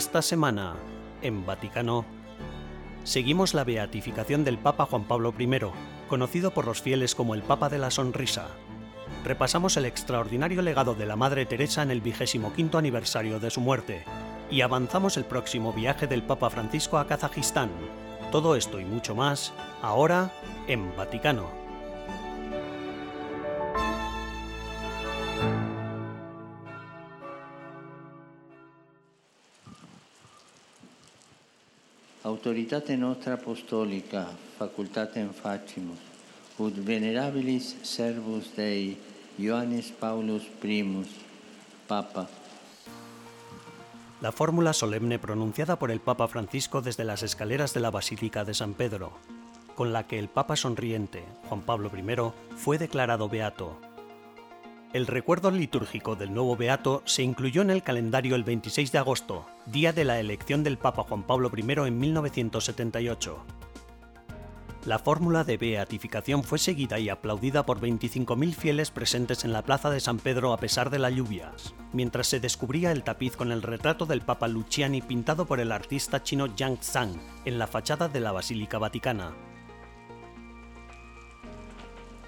Esta semana, en Vaticano, seguimos la beatificación del Papa Juan Pablo I, conocido por los fieles como el Papa de la Sonrisa. Repasamos el extraordinario legado de la Madre Teresa en el vigésimo quinto aniversario de su muerte y avanzamos el próximo viaje del Papa Francisco a Kazajistán. Todo esto y mucho más, ahora en Vaticano. Autoritate nostra apostolica, facultatem facimus, ut venerabilis servus Dei, Ioannis Paulus I, Papa, la fórmula solemne pronunciada por el Papa Francisco desde las escaleras de la Basílica de San Pedro, con la que el Papa sonriente, Juan Pablo I, fue declarado beato. El recuerdo litúrgico del nuevo beato se incluyó en el calendario el 26 de agosto, día de la elección del Papa Juan Pablo I en 1978. La fórmula de beatificación fue seguida y aplaudida por 25.000 fieles presentes en la plaza de San Pedro a pesar de las lluvias, mientras se descubría el tapiz con el retrato del Papa Luciani pintado por el artista chino Yang Zhang en la fachada de la Basílica Vaticana.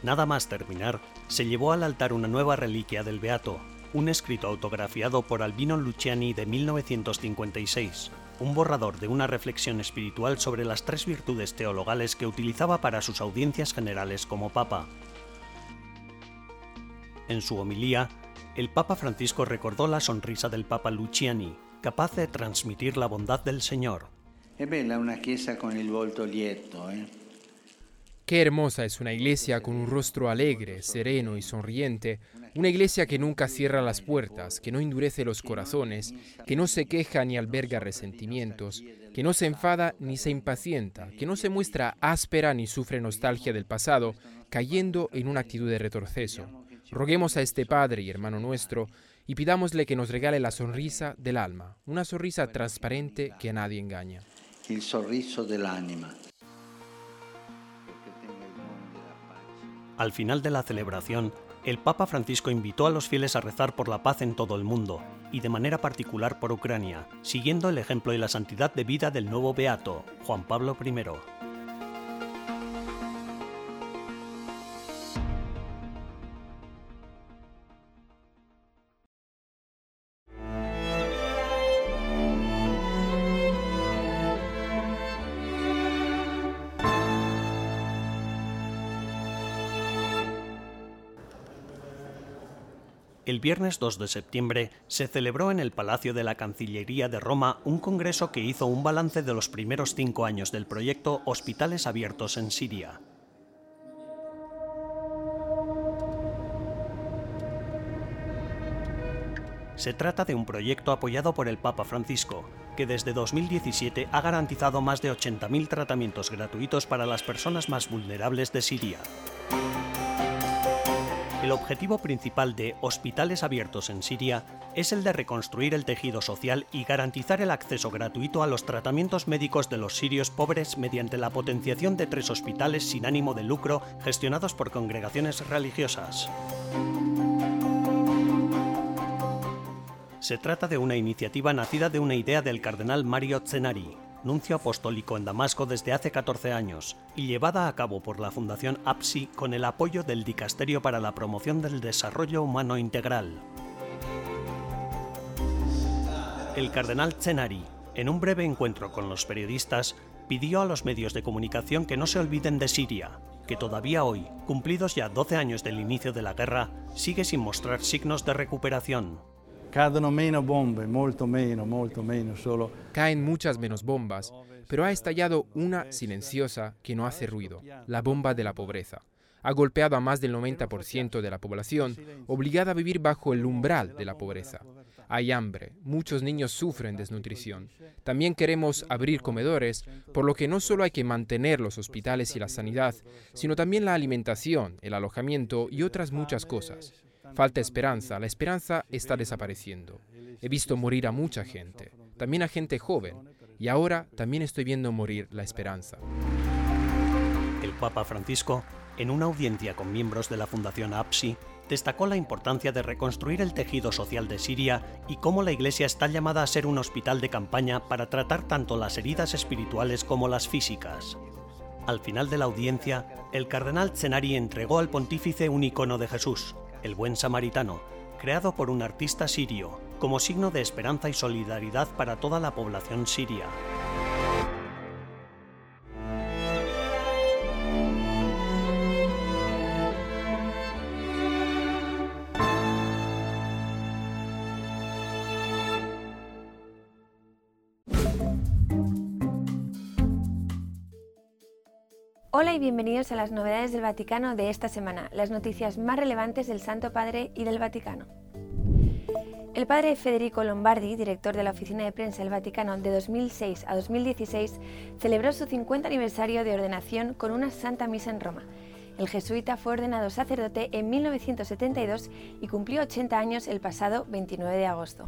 Nada más terminar, se llevó al altar una nueva reliquia del Beato, un escrito autografiado por Albino Luciani de 1956, un borrador de una reflexión espiritual sobre las tres virtudes teologales que utilizaba para sus audiencias generales como Papa. En su homilía, el Papa Francisco recordó la sonrisa del Papa Luciani, capaz de transmitir la bondad del Señor. Es bella una chiesa con el volto lieto, ¿eh? Qué hermosa es una iglesia con un rostro alegre, sereno y sonriente, una iglesia que nunca cierra las puertas, que no endurece los corazones, que no se queja ni alberga resentimientos, que no se enfada ni se impacienta, que no se muestra áspera ni sufre nostalgia del pasado, cayendo en una actitud de retroceso. Roguemos a este Padre y hermano nuestro y pidámosle que nos regale la sonrisa del alma, una sonrisa transparente que a nadie engaña. El sorriso del Al final de la celebración, el Papa Francisco invitó a los fieles a rezar por la paz en todo el mundo, y de manera particular por Ucrania, siguiendo el ejemplo y la santidad de vida del nuevo Beato, Juan Pablo I. El viernes 2 de septiembre se celebró en el Palacio de la Cancillería de Roma un congreso que hizo un balance de los primeros cinco años del proyecto Hospitales Abiertos en Siria. Se trata de un proyecto apoyado por el Papa Francisco, que desde 2017 ha garantizado más de 80.000 tratamientos gratuitos para las personas más vulnerables de Siria. El objetivo principal de Hospitales Abiertos en Siria es el de reconstruir el tejido social y garantizar el acceso gratuito a los tratamientos médicos de los sirios pobres mediante la potenciación de tres hospitales sin ánimo de lucro gestionados por congregaciones religiosas. Se trata de una iniciativa nacida de una idea del cardenal Mario Zenari, nuncio apostólico en Damasco desde hace 14 años y llevada a cabo por la Fundación APSI con el apoyo del Dicasterio para la Promoción del Desarrollo Humano Integral. El cardenal Zenari, en un breve encuentro con los periodistas, pidió a los medios de comunicación que no se olviden de Siria, que todavía hoy, cumplidos ya 12 años del inicio de la guerra, sigue sin mostrar signos de recuperación. Cadono meno bombe, molto meno, molto meno, solo. Caen muchas menos bombas, pero ha estallado una silenciosa que no hace ruido, la bomba de la pobreza. Ha golpeado a más del 90% de la población, obligada a vivir bajo el umbral de la pobreza. Hay hambre, muchos niños sufren desnutrición. También queremos abrir comedores, por lo que no solo hay que mantener los hospitales y la sanidad, sino también la alimentación, el alojamiento y otras muchas cosas. Falta esperanza, la esperanza está desapareciendo. He visto morir a mucha gente, también a gente joven, y ahora también estoy viendo morir la esperanza. El Papa Francisco, en una audiencia con miembros de la Fundación APSI, destacó la importancia de reconstruir el tejido social de Siria y cómo la Iglesia está llamada a ser un hospital de campaña para tratar tanto las heridas espirituales como las físicas. Al final de la audiencia, el cardenal Zenari entregó al pontífice un icono de Jesús, el buen samaritano, creado por un artista sirio, como signo de esperanza y solidaridad para toda la población siria. Hola y bienvenidos a las novedades del Vaticano de esta semana, las noticias más relevantes del Santo Padre y del Vaticano. El padre Federico Lombardi, director de la Oficina de Prensa del Vaticano de 2006 a 2016, celebró su 50 aniversario de ordenación con una santa misa en Roma. El jesuita fue ordenado sacerdote en 1972 y cumplió 80 años el pasado 29 de agosto.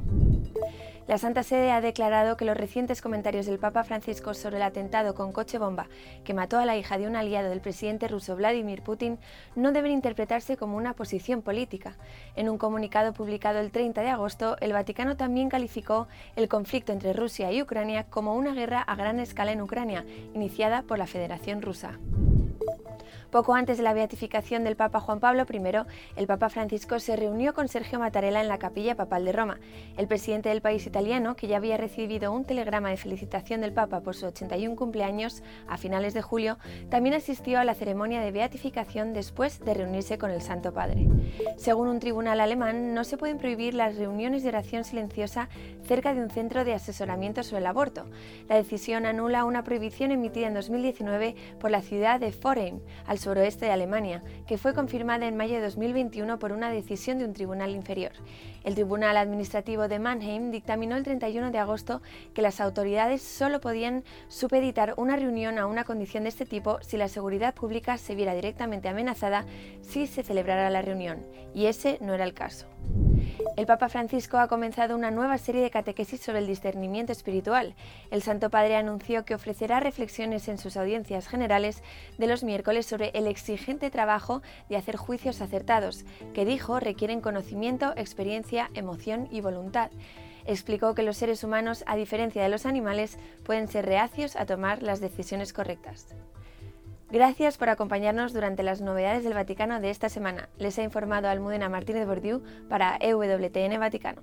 La Santa Sede ha declarado que los recientes comentarios del Papa Francisco sobre el atentado con coche bomba que mató a la hija de un aliado del presidente ruso Vladimir Putin no deben interpretarse como una posición política. En un comunicado publicado el 30 de agosto, el Vaticano también calificó el conflicto entre Rusia y Ucrania como una guerra a gran escala en Ucrania, iniciada por la Federación Rusa. Poco antes de la beatificación del Papa Juan Pablo I, el Papa Francisco se reunió con Sergio Mattarella en la capilla papal de Roma. El presidente del país italiano, que ya había recibido un telegrama de felicitación del Papa por su 81 cumpleaños a finales de julio, también asistió a la ceremonia de beatificación después de reunirse con el Santo Padre. Según un tribunal alemán, no se pueden prohibir las reuniones de oración silenciosa cerca de un centro de asesoramiento sobre el aborto. La decisión anula una prohibición emitida en 2019 por la ciudad de Forheim, al suroeste de Alemania, que fue confirmada en mayo de 2021 por una decisión de un tribunal inferior. El Tribunal Administrativo de Mannheim dictaminó el 31 de agosto que las autoridades solo podían supeditar una reunión a una condición de este tipo si la seguridad pública se viera directamente amenazada si se celebrara la reunión, y ese no era el caso. El Papa Francisco ha comenzado una nueva serie de catequesis sobre el discernimiento espiritual. El Santo Padre anunció que ofrecerá reflexiones en sus audiencias generales de los miércoles sobre el exigente trabajo de hacer juicios acertados, que dijo requieren conocimiento, experiencia, emoción y voluntad. Explicó que los seres humanos, a diferencia de los animales, pueden ser reacios a tomar las decisiones correctas. Gracias por acompañarnos durante las novedades del Vaticano de esta semana. Les ha informado Almudena Martínez Bordiú para EWTN Vaticano.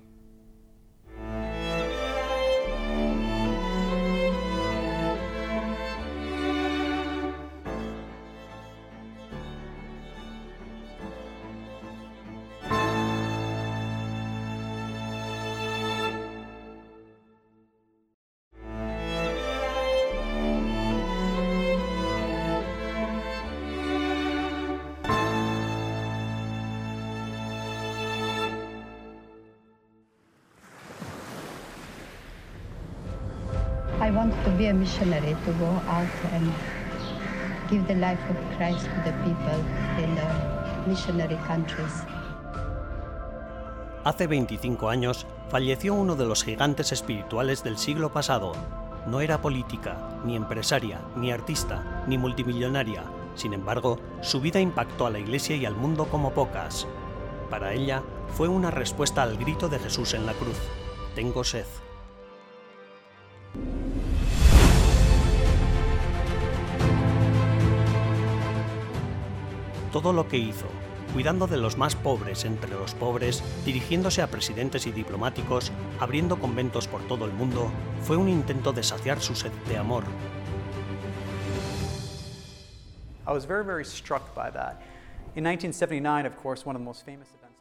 Want to be a missionary, to go out and give the life of Christ to the people in the. Hace 25 años falleció uno de los gigantes espirituales del siglo pasado. No era política, ni empresaria, ni artista, ni multimillonaria. Sin embargo, su vida impactó a la Iglesia y al mundo como pocas. Para ella, fue una respuesta al grito de Jesús en la cruz. Tengo sed. Todo lo que hizo, cuidando de los más pobres entre los pobres, dirigiéndose a presidentes y diplomáticos, abriendo conventos por todo el mundo, fue un intento de saciar su sed de amor.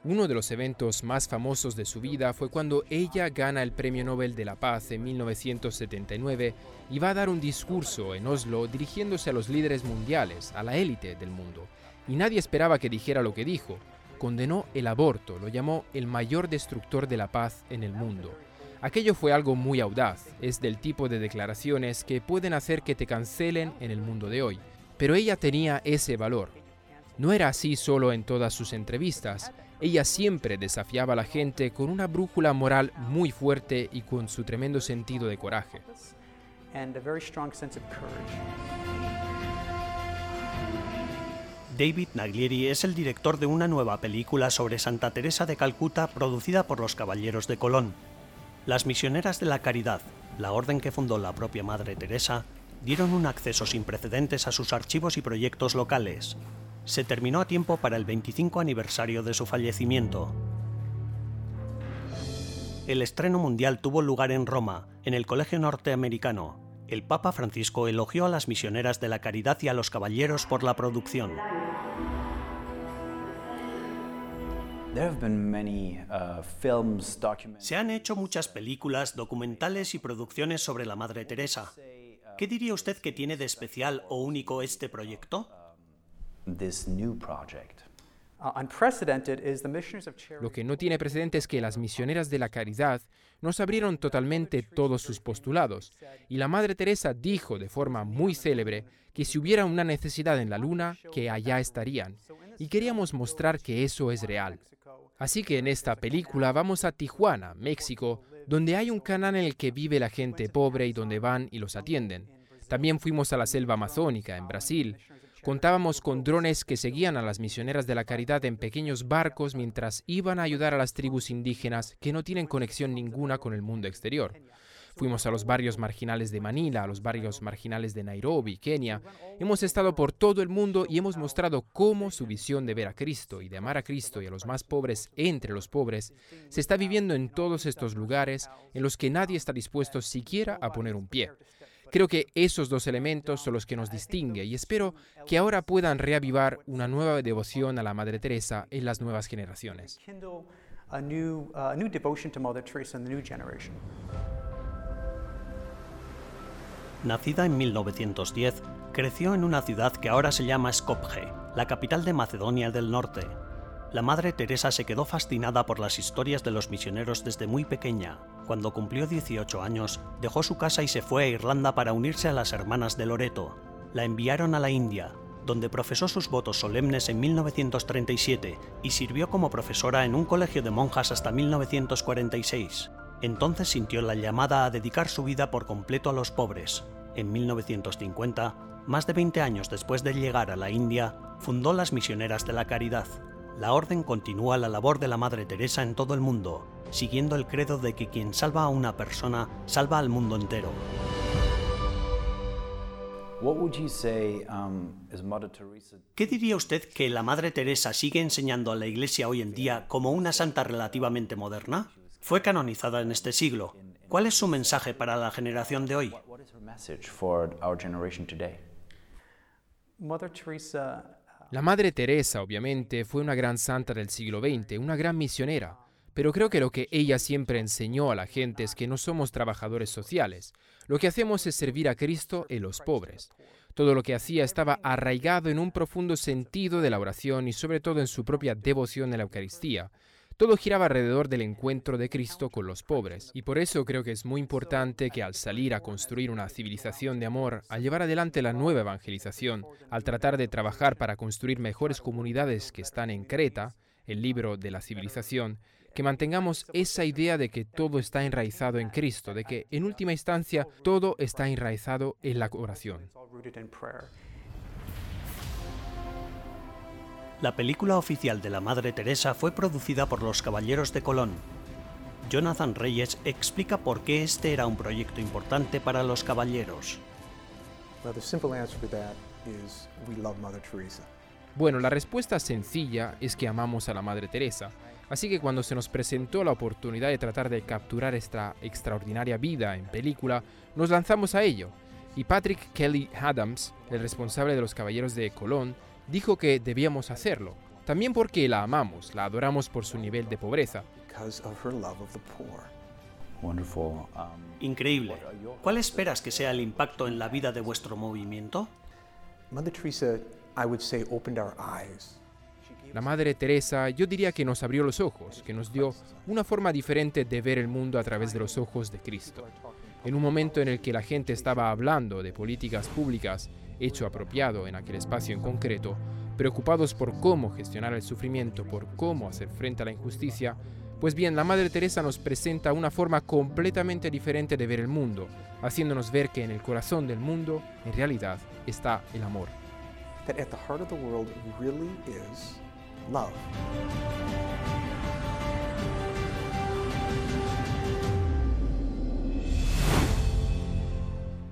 Uno de los eventos más famosos de su vida fue cuando ella gana el Premio Nobel de la Paz en 1979 y va a dar un discurso en Oslo dirigiéndose a los líderes mundiales, a la élite del mundo y nadie esperaba que dijera lo que dijo. Condenó el aborto, lo llamó el mayor destructor de la paz en el mundo. Aquello fue algo muy audaz, es del tipo de declaraciones que pueden hacer que te cancelen en el mundo de hoy. Pero ella tenía ese valor. No era así solo en todas sus entrevistas, ella siempre desafiaba a la gente con una brújula moral muy fuerte y con su tremendo sentido de coraje. David Naglieri es el director de una nueva película sobre Santa Teresa de Calcuta producida por los Caballeros de Colón. Las misioneras de la caridad, la orden que fundó la propia Madre Teresa, dieron un acceso sin precedentes a sus archivos y proyectos locales. Se terminó a tiempo para el 25 aniversario de su fallecimiento. El estreno mundial tuvo lugar en Roma, en el Colegio Norteamericano. El Papa Francisco elogió a las misioneras de la caridad y a los caballeros por la producción. Se han hecho muchas películas, documentales y producciones sobre la Madre Teresa. ¿Qué diría usted que tiene de especial o único este proyecto? Lo que no tiene precedente es que las misioneras de la caridad nos abrieron totalmente todos sus postulados, y la Madre Teresa dijo de forma muy célebre que si hubiera una necesidad en la Luna, que allá estarían, y queríamos mostrar que eso es real. Así que en esta película vamos a Tijuana, México, donde hay un canal en el que vive la gente pobre y donde van y los atienden. También fuimos a la selva amazónica, en Brasil, Contábamos con drones que seguían a las misioneras de la caridad en pequeños barcos mientras iban a ayudar a las tribus indígenas que no tienen conexión ninguna con el mundo exterior. Fuimos a los barrios marginales de Manila, a los barrios marginales de Nairobi, Kenia. Hemos estado por todo el mundo y hemos mostrado cómo su visión de ver a Cristo y de amar a Cristo y a los más pobres entre los pobres se está viviendo en todos estos lugares en los que nadie está dispuesto siquiera a poner un pie. Creo que esos dos elementos son los que nos distinguen y espero que ahora puedan reavivar una nueva devoción a la Madre Teresa en las nuevas generaciones. Nacida en 1910, creció en una ciudad que ahora se llama Skopje, la capital de Macedonia del Norte. La Madre Teresa se quedó fascinada por las historias de los misioneros desde muy pequeña cuando cumplió 18 años, dejó su casa y se fue a Irlanda para unirse a las hermanas de Loreto. La enviaron a la India, donde profesó sus votos solemnes en 1937 y sirvió como profesora en un colegio de monjas hasta 1946. Entonces sintió la llamada a dedicar su vida por completo a los pobres. En 1950, más de 20 años después de llegar a la India, fundó las Misioneras de la Caridad. La orden continúa la labor de la Madre Teresa en todo el mundo, siguiendo el credo de que quien salva a una persona salva al mundo entero. Um, ¿Qué diría usted que la Madre Teresa sigue enseñando a la Iglesia hoy en día como una santa relativamente moderna? Fue canonizada en este siglo. ¿Cuál es su mensaje para la generación de hoy? La Madre Teresa, obviamente, fue una gran santa del siglo XX, una gran misionera. Pero creo que lo que ella siempre enseñó a la gente es que no somos trabajadores sociales. Lo que hacemos es servir a Cristo y los pobres. Todo lo que hacía estaba arraigado en un profundo sentido de la oración y sobre todo en su propia devoción a la Eucaristía. Todo giraba alrededor del encuentro de Cristo con los pobres. Y por eso creo que es muy importante que al salir a construir una civilización de amor, al llevar adelante la nueva evangelización, al tratar de trabajar para construir mejores comunidades que están en Creta, el libro de la civilización, que mantengamos esa idea de que todo está enraizado en Cristo, de que en última instancia todo está enraizado en la oración. La película oficial de la Madre Teresa fue producida por los Caballeros de Colón. Jonathan Reyes explica por qué este era un proyecto importante para los caballeros. Bueno, la respuesta sencilla es que amamos a la Madre Teresa Así que cuando se nos presentó la oportunidad de tratar de capturar esta extraordinaria vida en película, nos lanzamos a ello. Y Patrick Kelly Adams, el responsable de los Caballeros de Colón, dijo que debíamos hacerlo. También porque la amamos, la adoramos por su nivel de pobreza. Um, Increíble. ¿Cuál esperas que sea el impacto en la vida de vuestro movimiento? Mother Teresa, I would say, opened our eyes la Madre Teresa yo diría que nos abrió los ojos, que nos dio una forma diferente de ver el mundo a través de los ojos de Cristo. En un momento en el que la gente estaba hablando de políticas públicas, hecho apropiado en aquel espacio en concreto, preocupados por cómo gestionar el sufrimiento, por cómo hacer frente a la injusticia, pues bien, la Madre Teresa nos presenta una forma completamente diferente de ver el mundo, haciéndonos ver que en el corazón del mundo, en realidad, está el amor. that at the heart of the world really is love.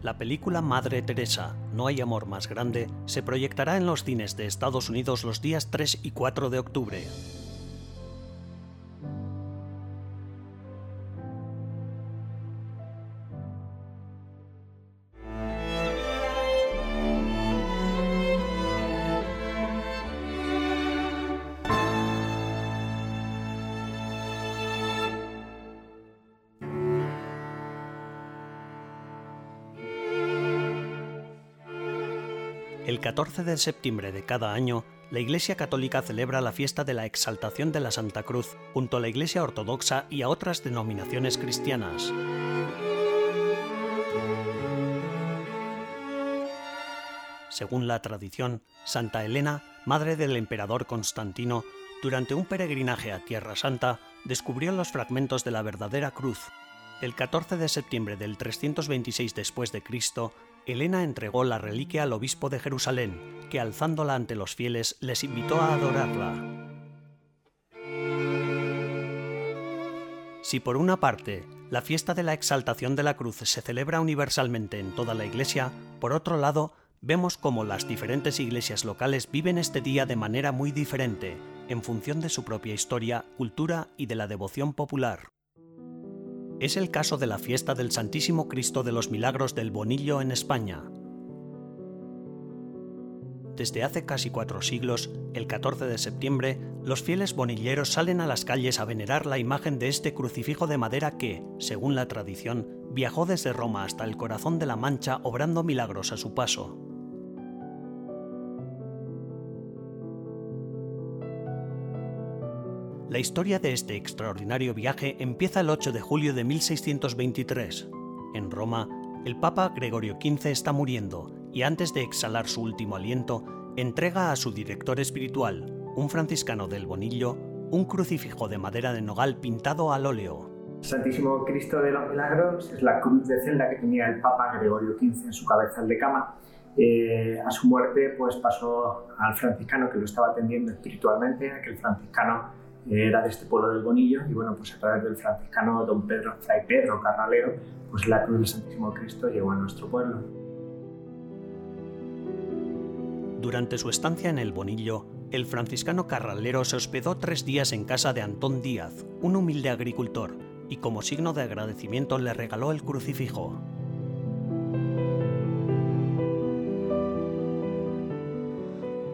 La película Madre Teresa, No hay amor más grande, se proyectará en los cines de Estados Unidos los días 3 y 4 de octubre. 14 de septiembre de cada año, la Iglesia Católica celebra la fiesta de la Exaltación de la Santa Cruz junto a la Iglesia Ortodoxa y a otras denominaciones cristianas. Según la tradición, Santa Elena, madre del emperador Constantino, durante un peregrinaje a Tierra Santa, descubrió los fragmentos de la verdadera cruz. El 14 de septiembre del 326 después de Cristo, Elena entregó la reliquia al obispo de Jerusalén, que alzándola ante los fieles les invitó a adorarla. Si por una parte la fiesta de la exaltación de la cruz se celebra universalmente en toda la Iglesia, por otro lado, vemos cómo las diferentes iglesias locales viven este día de manera muy diferente, en función de su propia historia, cultura y de la devoción popular. Es el caso de la fiesta del Santísimo Cristo de los Milagros del Bonillo en España. Desde hace casi cuatro siglos, el 14 de septiembre, los fieles bonilleros salen a las calles a venerar la imagen de este crucifijo de madera que, según la tradición, viajó desde Roma hasta el corazón de la Mancha obrando milagros a su paso. La historia de este extraordinario viaje empieza el 8 de julio de 1623. En Roma, el Papa Gregorio XV está muriendo y antes de exhalar su último aliento, entrega a su director espiritual, un franciscano del Bonillo, un crucifijo de madera de nogal pintado al óleo. Santísimo Cristo de los Milagros es la cruz de celda que tenía el Papa Gregorio XV en su cabezal de cama. Eh, a su muerte pues pasó al franciscano que lo estaba atendiendo espiritualmente, aquel franciscano era de este pueblo del Bonillo y bueno, pues a través del franciscano don Pedro, Fray Pedro Carralero, pues la cruz del Santísimo Cristo llegó a nuestro pueblo. Durante su estancia en el Bonillo, el franciscano Carralero se hospedó tres días en casa de Antón Díaz, un humilde agricultor, y como signo de agradecimiento le regaló el crucifijo.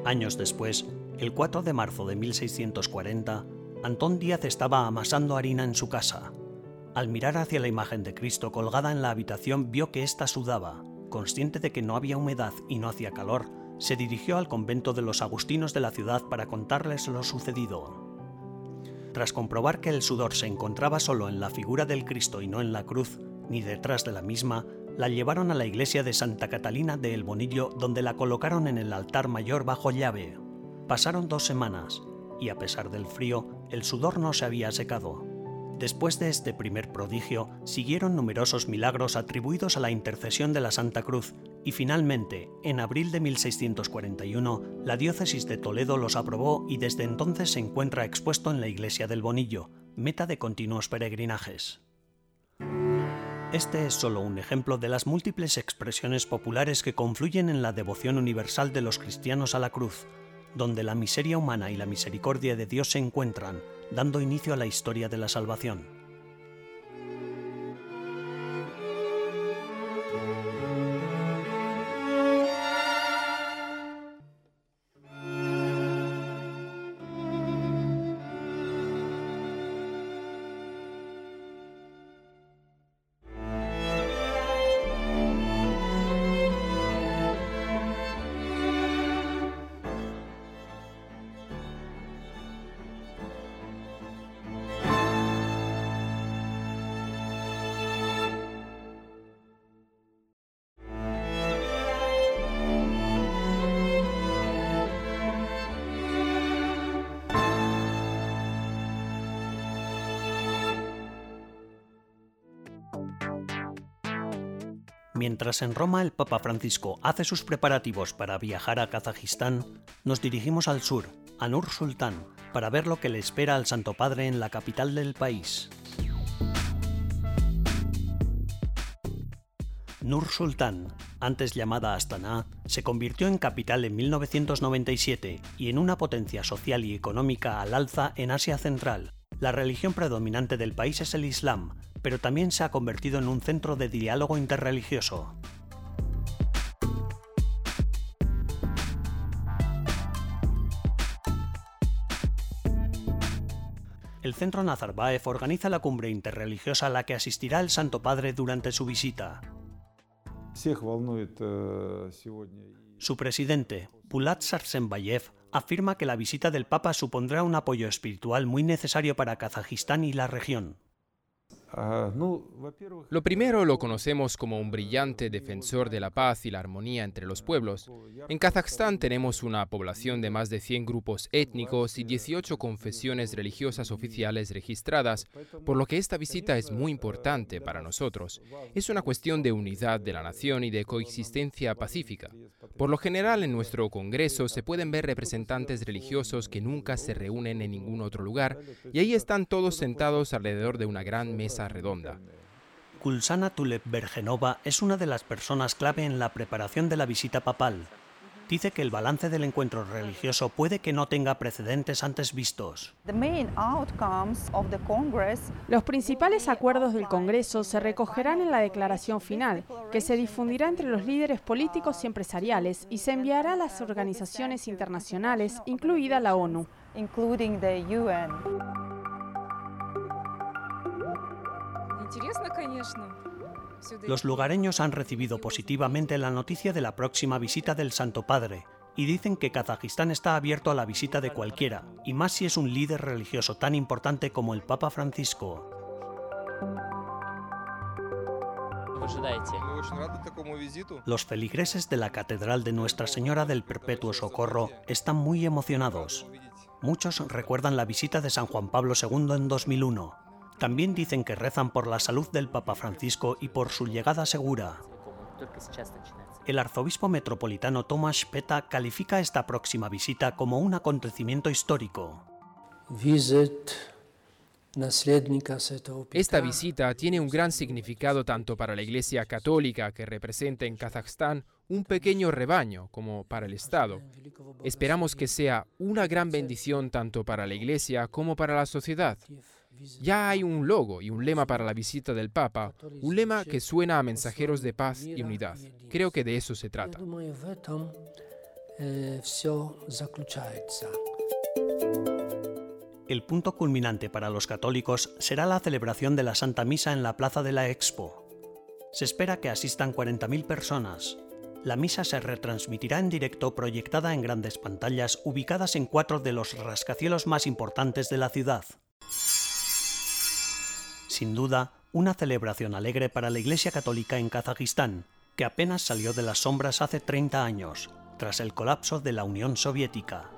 Años después, el 4 de marzo de 1640, Antón Díaz estaba amasando harina en su casa. Al mirar hacia la imagen de Cristo colgada en la habitación vio que ésta sudaba. Consciente de que no había humedad y no hacía calor, se dirigió al convento de los agustinos de la ciudad para contarles lo sucedido. Tras comprobar que el sudor se encontraba solo en la figura del Cristo y no en la cruz, ni detrás de la misma, la llevaron a la iglesia de Santa Catalina de El Bonillo, donde la colocaron en el altar mayor bajo llave. Pasaron dos semanas, y a pesar del frío, el sudor no se había secado. Después de este primer prodigio, siguieron numerosos milagros atribuidos a la intercesión de la Santa Cruz, y finalmente, en abril de 1641, la diócesis de Toledo los aprobó y desde entonces se encuentra expuesto en la iglesia del Bonillo, meta de continuos peregrinajes. Este es solo un ejemplo de las múltiples expresiones populares que confluyen en la devoción universal de los cristianos a la cruz, donde la miseria humana y la misericordia de Dios se encuentran, dando inicio a la historia de la salvación. Mientras en Roma el Papa Francisco hace sus preparativos para viajar a Kazajistán, nos dirigimos al sur, a Nur Sultán, para ver lo que le espera al Santo Padre en la capital del país. Nur Sultán, antes llamada Astana, se convirtió en capital en 1997 y en una potencia social y económica al alza en Asia Central. La religión predominante del país es el Islam, pero también se ha convertido en un centro de diálogo interreligioso. El Centro Nazarbayev organiza la cumbre interreligiosa a la que asistirá el Santo Padre durante su visita. Su presidente, Bulat Sarsenbayev, afirma que la visita del Papa supondrá un apoyo espiritual muy necesario para Kazajistán y la región. Lo primero lo conocemos como un brillante defensor de la paz y la armonía entre los pueblos. En Kazajstán tenemos una población de más de 100 grupos étnicos y 18 confesiones religiosas oficiales registradas, por lo que esta visita es muy importante para nosotros. Es una cuestión de unidad de la nación y de coexistencia pacífica. Por lo general en nuestro Congreso se pueden ver representantes religiosos que nunca se reúnen en ningún otro lugar y ahí están todos sentados alrededor de una gran mesa redonda. Kulsana Tulep-Bergenova es una de las personas clave en la preparación de la visita papal. Dice que el balance del encuentro religioso puede que no tenga precedentes antes vistos. Los principales acuerdos del Congreso se recogerán en la declaración final, que se difundirá entre los líderes políticos y empresariales y se enviará a las organizaciones internacionales, incluida la ONU. Los lugareños han recibido positivamente la noticia de la próxima visita del Santo Padre y dicen que Kazajistán está abierto a la visita de cualquiera, y más si es un líder religioso tan importante como el Papa Francisco. Los feligreses de la Catedral de Nuestra Señora del Perpetuo Socorro están muy emocionados. Muchos recuerdan la visita de San Juan Pablo II en 2001 también dicen que rezan por la salud del Papa Francisco y por su llegada segura. El arzobispo metropolitano Tomás Peta califica esta próxima visita como un acontecimiento histórico. Esta visita tiene un gran significado tanto para la Iglesia Católica, que representa en Kazajstán un pequeño rebaño, como para el Estado. Esperamos que sea una gran bendición tanto para la Iglesia como para la sociedad. Ya hay un logo y un lema para la visita del Papa, un lema que suena a mensajeros de paz y unidad. Creo que de eso se trata. El punto culminante para los católicos será la celebración de la Santa Misa en la Plaza de la Expo. Se espera que asistan 40.000 personas. La misa se retransmitirá en directo proyectada en grandes pantallas ubicadas en cuatro de los rascacielos más importantes de la ciudad. Sin duda, una celebración alegre para la Iglesia Católica en Kazajistán, que apenas salió de las sombras hace 30 años, tras el colapso de la Unión Soviética.